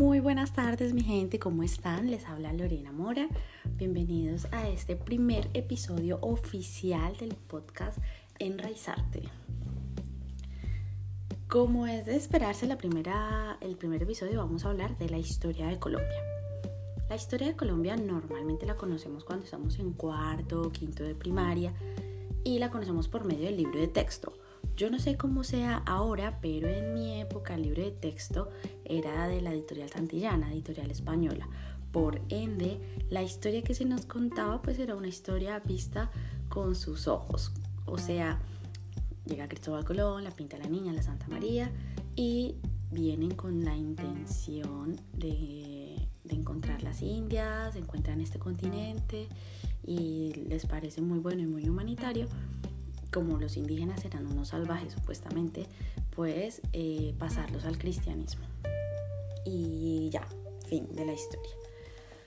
Muy buenas tardes mi gente, ¿cómo están? Les habla Lorena Mora. Bienvenidos a este primer episodio oficial del podcast Enraizarte. Como es de esperarse la primera, el primer episodio vamos a hablar de la historia de Colombia. La historia de Colombia normalmente la conocemos cuando estamos en cuarto o quinto de primaria y la conocemos por medio del libro de texto yo no sé cómo sea ahora, pero en mi época el libro de texto era de la editorial Santillana, editorial española. Por ende, la historia que se nos contaba pues era una historia vista con sus ojos. O sea, llega Cristóbal Colón, la pinta la niña, la Santa María y vienen con la intención de, de encontrar las Indias, encuentran este continente y les parece muy bueno y muy humanitario como los indígenas eran unos salvajes supuestamente, pues eh, pasarlos al cristianismo. Y ya, fin de la historia.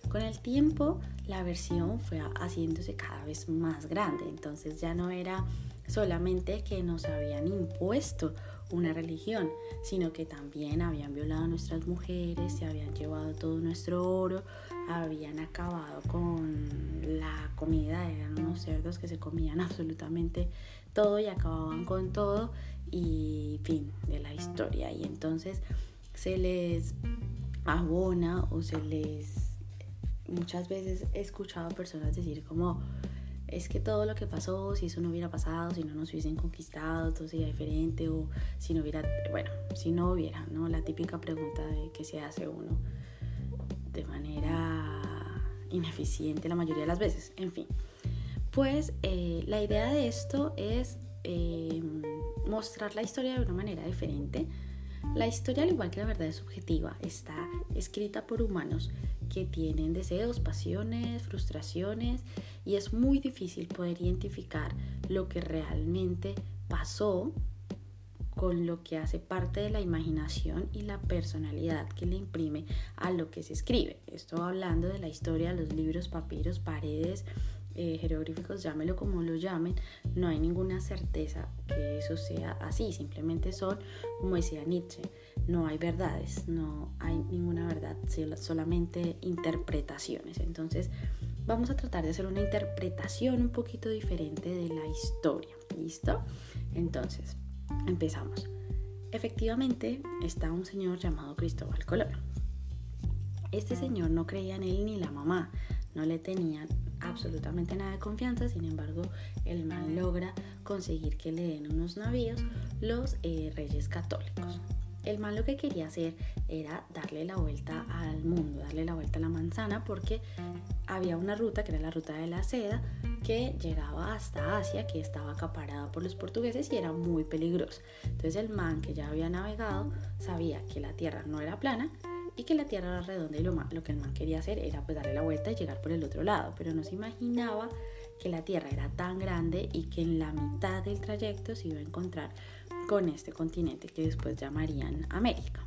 Con el tiempo la versión fue haciéndose cada vez más grande, entonces ya no era solamente que nos habían impuesto una religión, sino que también habían violado a nuestras mujeres, se habían llevado todo nuestro oro, habían acabado con la comida, eran unos cerdos que se comían absolutamente todo y acababan con todo y fin de la historia. Y entonces se les abona o se les... Muchas veces he escuchado personas decir como es que todo lo que pasó, si eso no hubiera pasado, si no nos hubiesen conquistado, todo sería diferente, o si no hubiera, bueno, si no hubiera, ¿no? La típica pregunta de que se hace uno de manera ineficiente la mayoría de las veces, en fin. Pues eh, la idea de esto es em, mostrar la historia de una manera diferente. La historia, al igual que la verdad es subjetiva, está escrita por humanos que tienen deseos, pasiones, frustraciones y es muy difícil poder identificar lo que realmente pasó con lo que hace parte de la imaginación y la personalidad que le imprime a lo que se escribe. Estoy hablando de la historia, los libros, papiros, paredes, eh, jeroglíficos, llámelo como lo llamen, no hay ninguna certeza que eso sea así, simplemente son, como decía Nietzsche, no hay verdades, no hay ninguna verdad, solamente interpretaciones. Entonces, vamos a tratar de hacer una interpretación un poquito diferente de la historia. ¿Listo? Entonces, empezamos. Efectivamente, está un señor llamado Cristóbal Colón. Este señor no creía en él ni la mamá, no le tenían absolutamente nada de confianza, sin embargo, el man logra conseguir que le den unos navíos los eh, reyes católicos. El man lo que quería hacer era darle la vuelta al mundo, darle la vuelta a la manzana, porque había una ruta, que era la ruta de la seda, que llegaba hasta Asia, que estaba acaparada por los portugueses y era muy peligrosa. Entonces el man que ya había navegado sabía que la tierra no era plana y que la tierra era redonda y lo, lo que el man quería hacer era pues darle la vuelta y llegar por el otro lado, pero no se imaginaba que la tierra era tan grande y que en la mitad del trayecto se iba a encontrar con este continente que después llamarían América.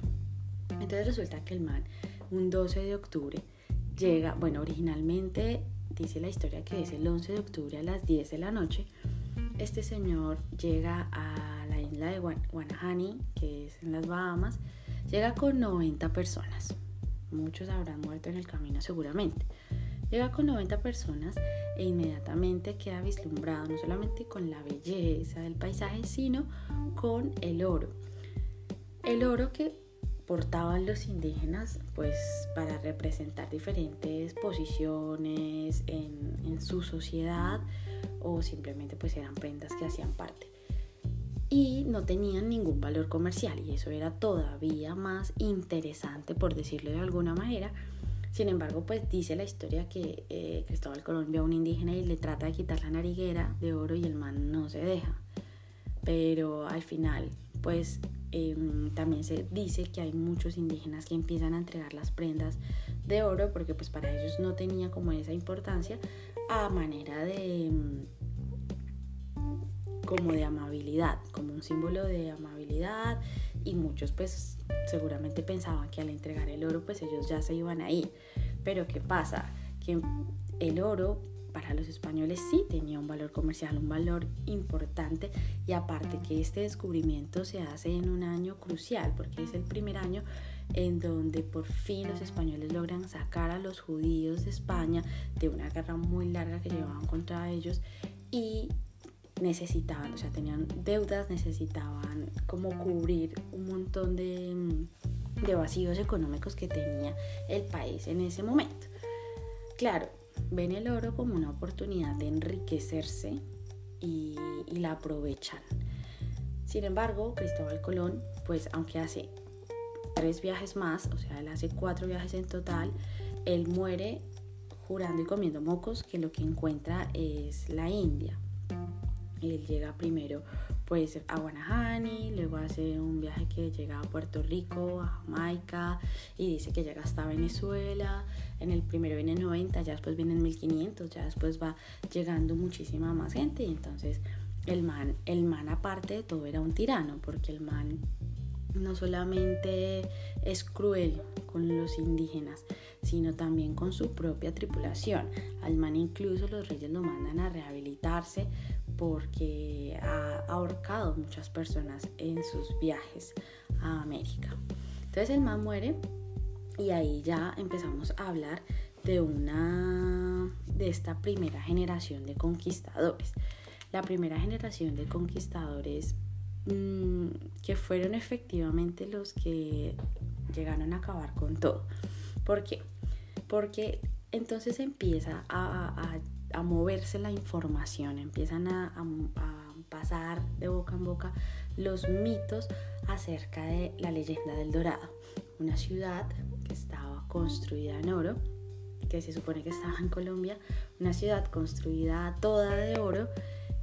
Entonces resulta que el man, un 12 de octubre, llega, bueno, originalmente dice la historia que es el 11 de octubre a las 10 de la noche, este señor llega a la isla de Guanahani, que es en las Bahamas, llega con 90 personas. Muchos habrán muerto en el camino seguramente. Llega con 90 personas e inmediatamente queda vislumbrado no solamente con la belleza del paisaje, sino con el oro. El oro que portaban los indígenas pues para representar diferentes posiciones en, su sociedad o simplemente pues eran prendas que hacían parte y no tenían ningún valor comercial y eso era todavía más interesante por decirlo de alguna manera sin embargo, pues dice la historia que eh, Cristóbal Colón ve a un indígena y le trata de quitar la nariguera de oro y el man no se deja. Pero al final, pues em, también se dice que hay muchos indígenas que empiezan a entregar las prendas de oro porque pues para ellos no tenía como esa importancia a manera de em, como de amabilidad, como un símbolo de amabilidad y muchos pues seguramente pensaban que al entregar el oro pues ellos ya se iban a ir. Pero ¿qué pasa? Que el oro para los españoles sí tenía un valor comercial, un valor importante y aparte que este descubrimiento se hace en un año crucial porque es el primer año en donde por fin los españoles logran sacar a los judíos de España de una guerra muy larga que llevaban contra ellos y necesitaban, o sea, tenían deudas, necesitaban como cubrir un montón de, de vacíos económicos que tenía el país en ese momento. Claro, ven el oro como una oportunidad de enriquecerse y, y la aprovechan. Sin embargo, Cristóbal Colón, pues aunque hace tres viajes más, o sea, él hace cuatro viajes en total, él muere jurando y comiendo mocos que lo que encuentra es la India. Él llega primero pues a Guanahani, luego hace un viaje que llega a Puerto Rico, a Jamaica y dice que llega hasta Venezuela. En el primero viene 90, ya después vienen 1500, ya después va llegando muchísima más gente y entonces el man, el man aparte de todo era un tirano porque el man no solamente es cruel con los indígenas, sino también con su propia tripulación. Al man incluso los reyes lo mandan a rehabilitarse porque ha ahorcado muchas personas en sus viajes a América. Entonces el man muere y ahí ya empezamos a hablar de una de esta primera generación de conquistadores. La primera generación de conquistadores mmm, que fueron efectivamente los que llegaron a acabar con todo. ¿Por qué? Porque entonces empieza a a moverse la información, empiezan a, pasar de boca en boca los mitos acerca de la leyenda del Dorado, una ciudad que estaba construida en oro, que se supone que estaba en Colombia, una ciudad construida toda de oro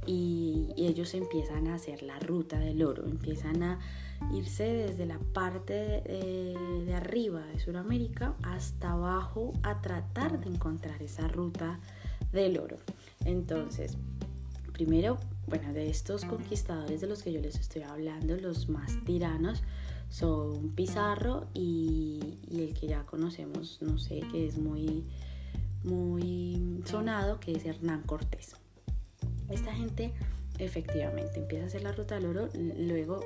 y, ellos empiezan a hacer la ruta del oro, empiezan a irse desde la parte de, de arriba de Sudamérica hasta abajo a tratar de encontrar esa ruta del oro. Entonces, primero, bueno, de estos conquistadores de los que yo les estoy hablando, los más tiranos son Pizarro y, el que ya conocemos, no sé, que es muy, muy sonado, que es Hernán Cortés. Esta gente efectivamente empieza a hacer la ruta del oro, luego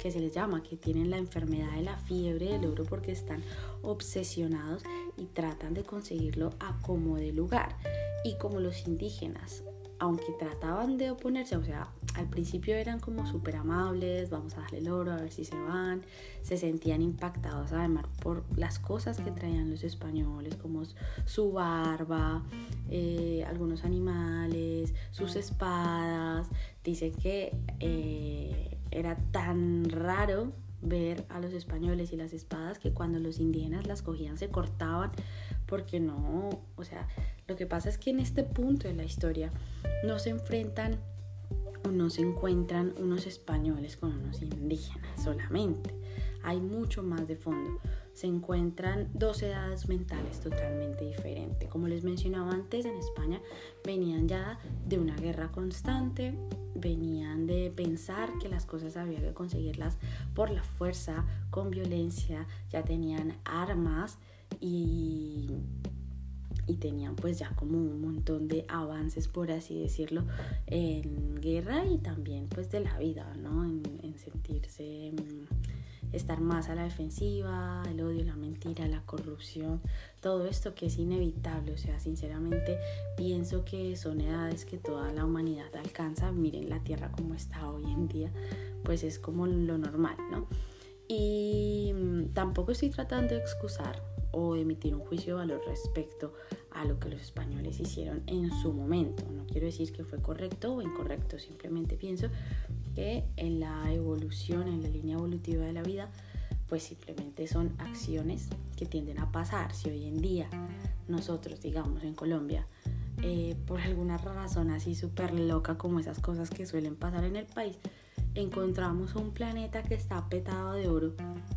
que se les llama, que tienen la enfermedad de la fiebre del oro porque están obsesionados y tratan de conseguirlo a como de lugar y como los indígenas, aunque trataban de oponerse, o sea, al principio eran como súper amables, vamos a darle el oro a ver si se van, se sentían impactados además por las cosas que traían los españoles, como su barba, eh, algunos animales, sus espadas. Dicen que eh, era tan raro ver a los españoles y las espadas que cuando los indígenas las cogían se cortaban porque no, o sea, lo que pasa es que en este punto de la historia no se enfrentan o no se encuentran unos españoles con unos indígenas solamente. Hay mucho más de fondo. Se encuentran dos edades mentales totalmente diferentes. Como les mencionaba antes, en España venían ya de una guerra constante, venían de pensar que las cosas había que conseguirlas por la fuerza, con violencia, ya tenían armas y y tenían pues ya como un montón de avances por así decirlo en guerra y también pues de la vida no en, sentirse mm, estar más a la defensiva el odio la mentira la corrupción todo esto que es inevitable. O sea sinceramente pienso que son edades que toda la humanidad alcanza. Miren la tierra como está hoy en día pues es como lo normal no y mm, tampoco estoy tratando de excusar o emitir un juicio de valor respecto a lo que los españoles hicieron en su momento. No quiero decir que fue correcto o incorrecto, simplemente pienso que en la evolución, en la línea evolutiva de la vida, pues simplemente son acciones que tienden a pasar. Si hoy en día nosotros, digamos, en Colombia, eh, por alguna razón así súper loca como esas cosas que suelen pasar en el país, encontramos un planeta que está petado de oro,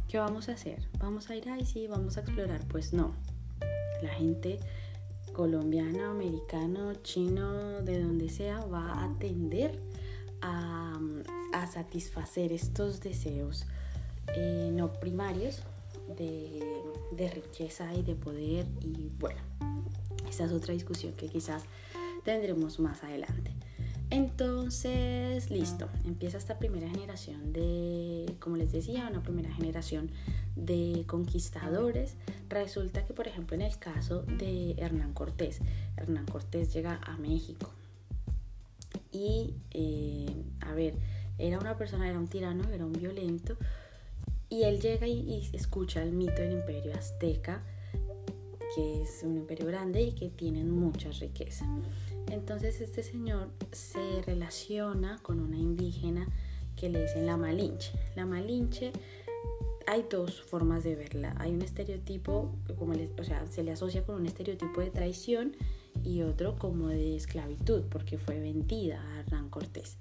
¿qué vamos a hacer? ¿Vamos a ir ahí? Sí, vamos a explorar. Pues no. La gente colombiano, americano, chino, de donde sea, va a tender a, a satisfacer estos deseos eh, no primarios de, de riqueza y de poder. Y bueno, esa es otra discusión que quizás tendremos más adelante. Entonces, listo, empieza esta primera generación de, como les decía, una primera generación de conquistadores. Resulta que, por ejemplo, en el caso de Hernán Cortés, Hernán Cortés llega a México y, eh, a ver, era una persona, era un tirano, era un violento, y él llega y, y escucha el mito del imperio azteca, que es un imperio grande y que tienen mucha riqueza. Entonces este señor se relaciona con una indígena que le dicen la Malinche. La Malinche hay dos formas de verla. Hay un estereotipo, como o sea, se le asocia con un estereotipo de traición y otro como de esclavitud, porque fue vendida a Hernán Cortés.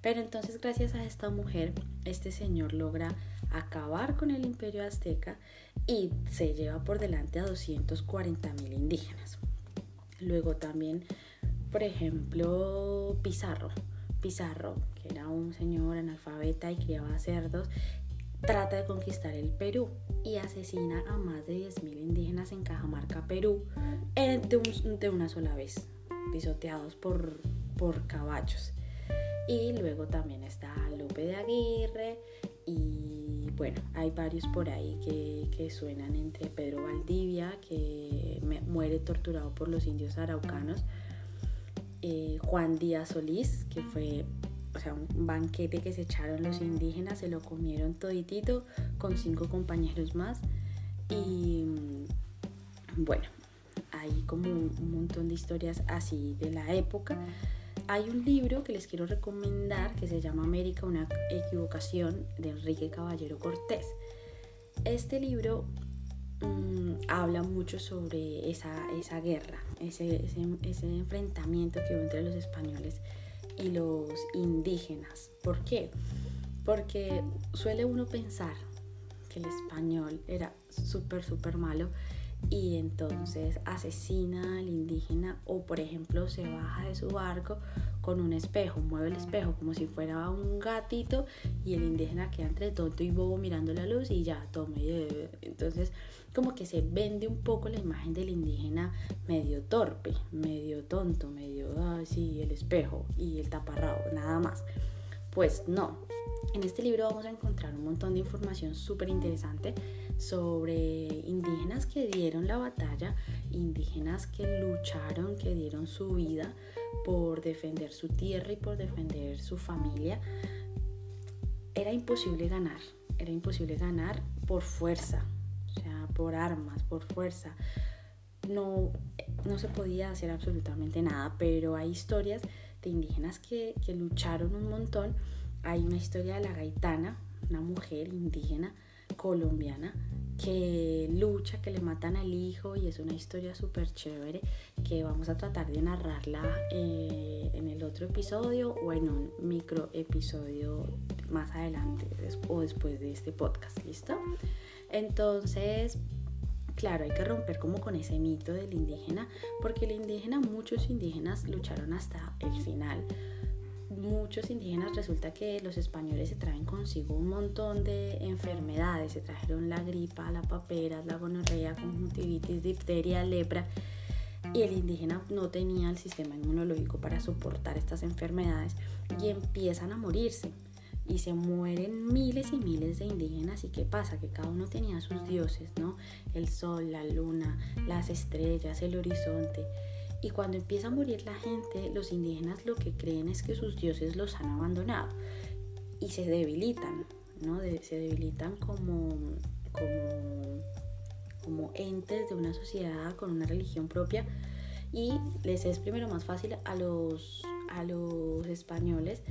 Pero entonces gracias a esta mujer, este señor logra acabar con el imperio azteca y se lleva por delante a 240 mil indígenas. Luego también por ejemplo, Pizarro. Pizarro, que era un señor analfabeta y criaba cerdos, trata de conquistar el Perú y asesina a más de 10.000 indígenas en Cajamarca, Perú, de, una sola vez, pisoteados por, por caballos. Y luego también está Lope de Aguirre bueno, hay varios por ahí que, que suenan entre Pedro Valdivia, que muere torturado por los indios araucanos, eh, Juan Díaz Solís, que fue o sea, un banquete que se echaron los indígenas, se lo comieron toditito con cinco compañeros más. Y mm, bueno, hay como un montón de historias así de la época. Hay un libro que les quiero recomendar que se llama América, una equivocación de Enrique Caballero Cortés. Este libro Mm, habla mucho sobre esa, esa guerra, ese, ese, enfrentamiento que hubo entre los españoles y los indígenas. ¿Por qué? Porque suele uno pensar que el español era súper, súper malo y entonces asesina al indígena o por ejemplo se baja de su barco con un espejo, mueve el espejo como si fuera un gatito y el indígena queda entre tonto y bobo mirando la luz y ya, tome. Entonces como que se vende un poco la imagen del indígena medio torpe, medio tonto, medio, así el espejo y el taparrabo, nada más. Pues no, en este libro vamos a encontrar un montón de información súper interesante sobre indígenas que dieron la batalla, indígenas que lucharon, que dieron su vida por defender su tierra y por defender su familia. Era imposible ganar, era imposible ganar por fuerza, o sea, por armas, por fuerza. No, no se podía hacer absolutamente nada, pero hay historias de indígenas que, que lucharon un montón. Hay una historia de la gaitana, una mujer indígena colombiana que lucha, que le matan al hijo y es una historia súper chévere que vamos a tratar de narrarla eh, en el otro episodio o en un micro episodio más adelante o después de este podcast, ¿listo? Entonces, claro, hay que romper como con ese mito del indígena porque el indígena, muchos indígenas lucharon hasta el final muchos indígenas resulta que los españoles se traen consigo un montón de enfermedades, se trajeron la gripa, la papera, la gonorrea, conjuntivitis, difteria, lepra, y el indígena no tenía el sistema inmunológico para soportar estas enfermedades y empiezan a morirse. Y se mueren miles y miles de indígenas. ¿Y qué pasa? Que cada uno tenía sus dioses, ¿no? El sol, la luna, las estrellas, el horizonte. Y cuando empieza a morir la gente, los indígenas lo que creen es que sus dioses los han abandonado y se debilitan, ¿no? se debilitan como, como, como entes de una sociedad con una religión propia y les es primero más fácil a los, a los españoles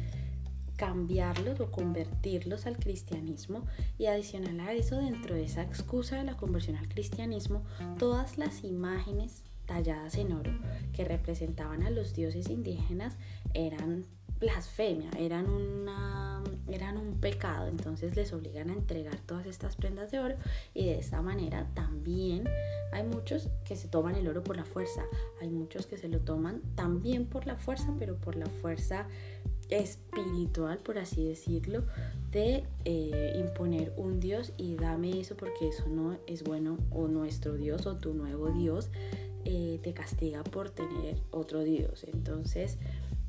cambiarlos o convertirlos al cristianismo y adicional a eso dentro de esa excusa de la conversión al cristianismo todas las imágenes talladas en oro que representaban a los dioses indígenas eran blasfemia, eran, una, eran un pecado, entonces les obligan a entregar todas estas prendas de oro y de esta manera también hay muchos que se toman el oro por la fuerza, hay muchos que se lo toman también por la fuerza, pero por la fuerza espiritual, por así decirlo, de eh, imponer un Dios y dame eso porque eso no es bueno o nuestro Dios o tu nuevo Dios eh, te castiga por tener otro Dios. Entonces,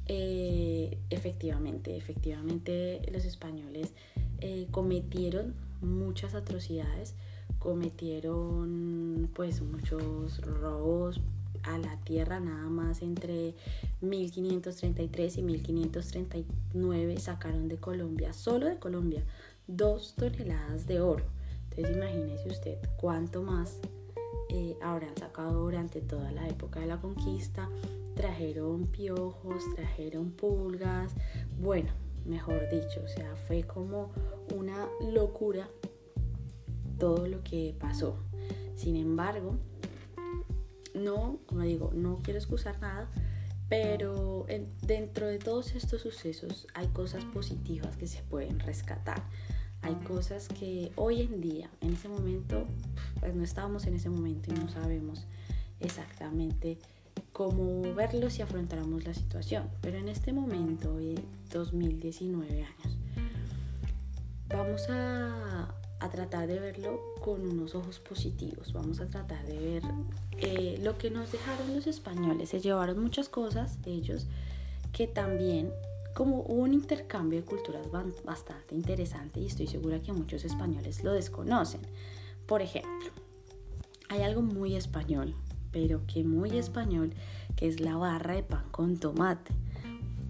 eh, efectivamente, efectivamente los españoles eh, cometieron muchas atrocidades, cometieron pues muchos robos a la tierra nada más entre 1533 y 1539 sacaron de Colombia, solo de Colombia, dos toneladas de oro. Entonces imagínese usted cuánto más eh, habrán sacado durante toda la época de la conquista. Trajeron piojos, trajeron pulgas, bueno, mejor dicho, o sea, fue como una locura todo lo que pasó. Sin embargo, no, como digo, no quiero excusar nada, pero dentro de todos estos sucesos hay cosas positivas que se pueden rescatar. Hay cosas que hoy en día, en ese momento, pues no estábamos en ese momento y no sabemos exactamente cómo verlos y afrontáramos la situación. Pero en este momento, en 2019 años, vamos a, a, tratar de verlo con unos ojos positivos. Vamos a tratar de ver eh, lo que nos dejaron los españoles. Se llevaron muchas cosas ellos que también como un intercambio de culturas bastante interesante y estoy segura que muchos españoles lo desconocen. Por ejemplo, hay algo muy español, pero que muy español, que es la barra de pan con tomate.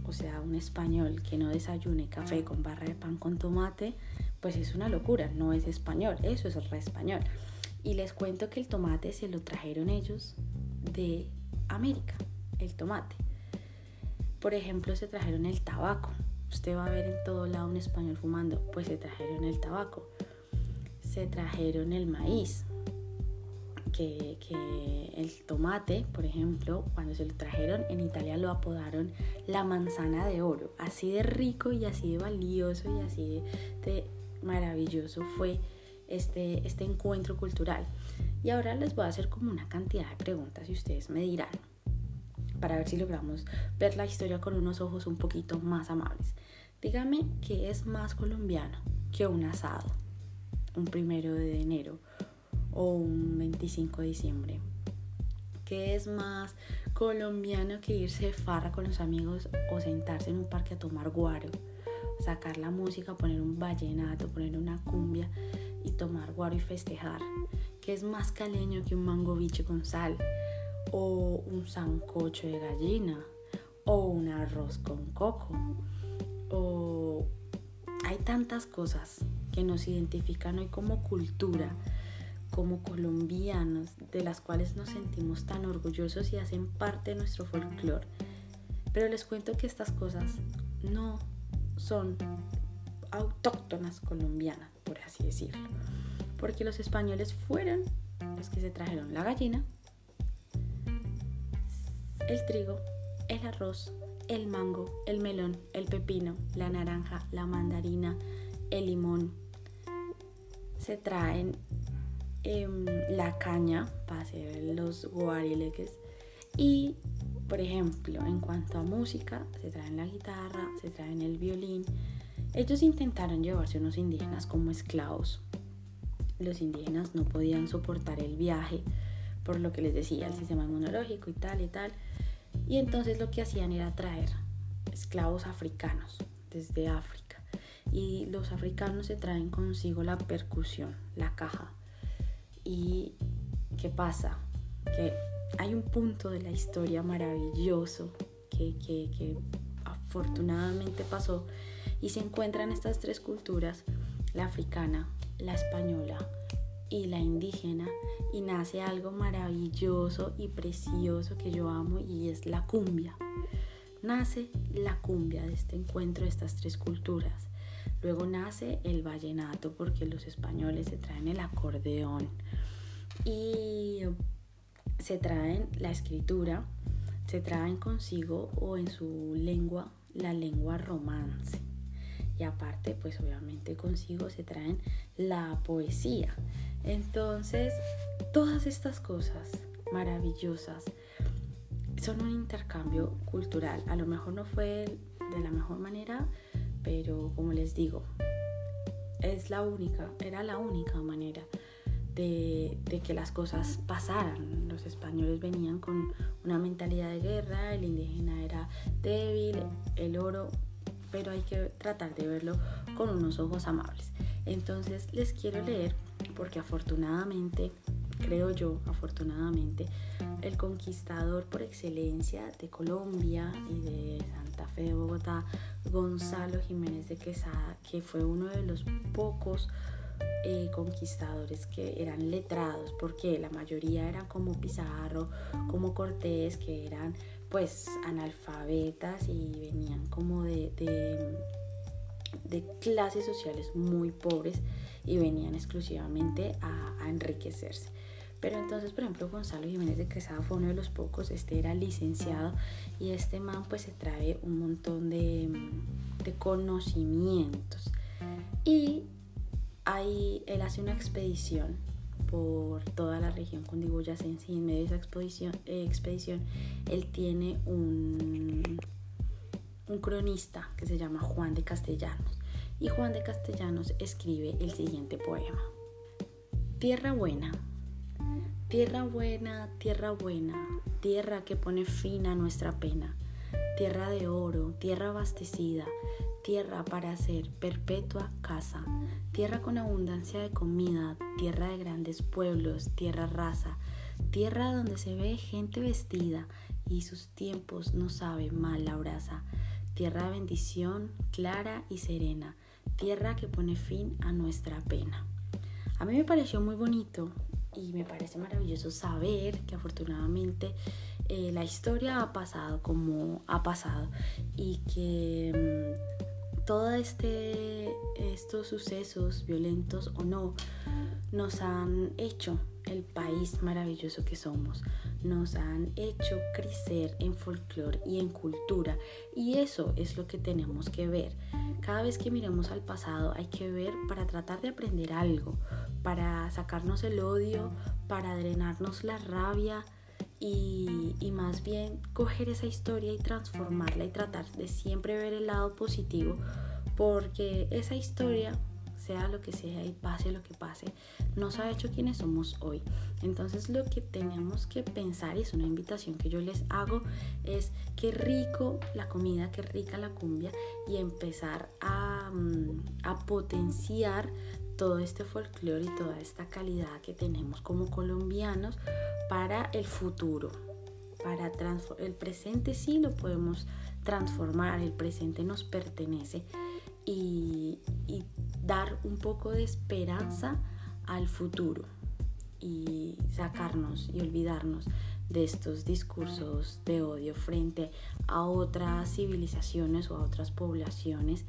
O sea, un español que no desayune café con barra de pan con tomate, pues es una locura, no es español, eso es re español. Y les cuento que el tomate se lo trajeron ellos de América, el tomate. Por ejemplo, se trajeron el tabaco. Usted va a ver en todo lado un español fumando, pues se trajeron el tabaco. Se trajeron el maíz, que, el tomate, por ejemplo, cuando se lo trajeron en Italia lo apodaron la manzana de oro. Así de rico y así de valioso y así de, maravilloso fue este, este encuentro cultural. Y ahora les voy a hacer como una cantidad de preguntas y ustedes me dirán para ver si logramos ver la historia con unos ojos un poquito más amables. Dígame qué es más colombiano que un asado, un primero de enero o un 25 de diciembre. ¿Qué es más colombiano que irse de farra con los amigos o sentarse en un parque a tomar guaro? Sacar la música, poner un vallenato, poner una cumbia y tomar guaro y festejar. ¿Qué es más caleño que un mango biche con sal? O un sancocho de gallina o un arroz con coco o hay tantas cosas que nos identifican hoy como cultura, como colombianos, de las cuales nos sentimos tan orgullosos y hacen parte de nuestro folclore. Pero les cuento que estas cosas no son autóctonas colombianas, por así decirlo. Porque los españoles fueron los que se trajeron la gallina, el trigo, el arroz, el mango, el melón, el pepino, la naranja, la mandarina, el limón. Se traen em, la caña para hacer los guarileques y por ejemplo en cuanto a música se traen la guitarra, se traen el violín. Ellos intentaron llevarse unos indígenas como esclavos. Los indígenas no podían soportar el viaje por lo que les decía, el sistema inmunológico y tal y tal. Y entonces lo que hacían era traer esclavos africanos desde África. Y los africanos se traen consigo la percusión, la caja. ¿Y qué pasa? Que hay un punto de la historia maravilloso que, que, que afortunadamente pasó y se encuentran estas tres culturas, la africana, la española y la indígena y nace algo maravilloso y precioso que yo amo y es la cumbia. Nace la cumbia de este encuentro de estas tres culturas. Luego nace el vallenato porque los españoles se traen el acordeón y se traen la escritura, se traen consigo o en su lengua la lengua romance y aparte pues obviamente consigo se traen la poesía. Entonces todas estas cosas maravillosas son un intercambio cultural. A lo mejor no fue de la mejor manera, pero como les digo, es la única, era la única manera de, que las cosas pasaran. Los españoles venían con una mentalidad de guerra, el indígena era débil, el oro, pero hay que tratar de verlo con unos ojos amables. Entonces les quiero leer, porque afortunadamente, creo yo, afortunadamente, el conquistador por excelencia de Colombia y de Santa Fe de Bogotá, Gonzalo Jiménez de Quesada, que fue uno de los pocos eh, conquistadores que eran letrados, porque la mayoría eran como Pizarro, como Cortés, que eran pues analfabetas y venían como de, de, clases sociales muy pobres y venían exclusivamente a, enriquecerse. Pero entonces, por ejemplo, Gonzalo Jiménez de Quesada fue uno de los pocos, este era licenciado y este man pues se trae un montón de, de conocimientos. Y ahí él hace una expedición por toda la región cundiboyacense y en medio de esa expedición, eh, expedición él tiene un, un cronista que se llama Juan de Castellanos y Juan de Castellanos escribe el siguiente poema. Tierra buena, tierra buena, tierra buena, tierra que pone fin a nuestra pena, tierra de oro, tierra abastecida, tierra para hacer perpetua casa, tierra con abundancia de comida, tierra de grandes pueblos, tierra rasa, tierra donde se ve gente vestida y sus tiempos no sabe mal la brasa, tierra de bendición clara y serena, tierra que pone fin a nuestra pena. A mí me pareció muy bonito y me parece maravilloso saber que afortunadamente eh, la historia ha pasado como ha pasado y que mm, todos este, estos sucesos, violentos o no, nos han hecho el país maravilloso que somos, nos han hecho crecer en folclore y en cultura y eso es lo que tenemos que ver. Cada vez que miremos al pasado hay que ver para tratar de aprender algo, para sacarnos el odio, para drenarnos la rabia, y, más bien coger esa historia y transformarla y tratar de siempre ver el lado positivo porque esa historia sea lo que sea y pase lo que pase, nos ha hecho quienes somos hoy. Entonces lo que tenemos que pensar, y es una invitación que yo les hago, es qué rico la comida, qué rica la cumbia y empezar a, mm, a potenciar todo este folclore y toda esta calidad que tenemos como colombianos para el futuro. Para el presente sí lo podemos transformar, el presente nos pertenece y, y dar un poco de esperanza al futuro y sacarnos y olvidarnos de estos discursos de odio frente a otras civilizaciones o a otras poblaciones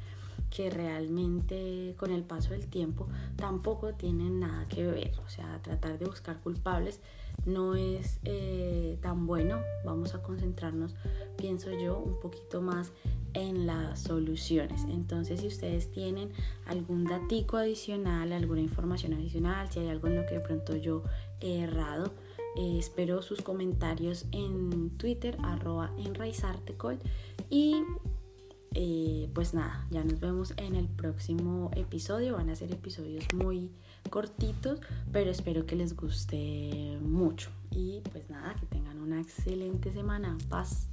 que realmente con el paso del tiempo tampoco tienen nada que ver. O sea, tratar de buscar culpables no es eh, tan bueno. Vamos a concentrarnos, pienso yo, un poquito más en las soluciones. Entonces, si ustedes tienen algún datico adicional, alguna información adicional, si hay algo en lo que de pronto yo he errado, eh, espero sus comentarios en Twitter, arroba enraizartecol. Y eh, pues nada, ya nos vemos en el próximo episodio. Van a ser episodios muy cortitos, pero espero que les guste mucho. Y pues nada, que tengan una excelente semana. Paz.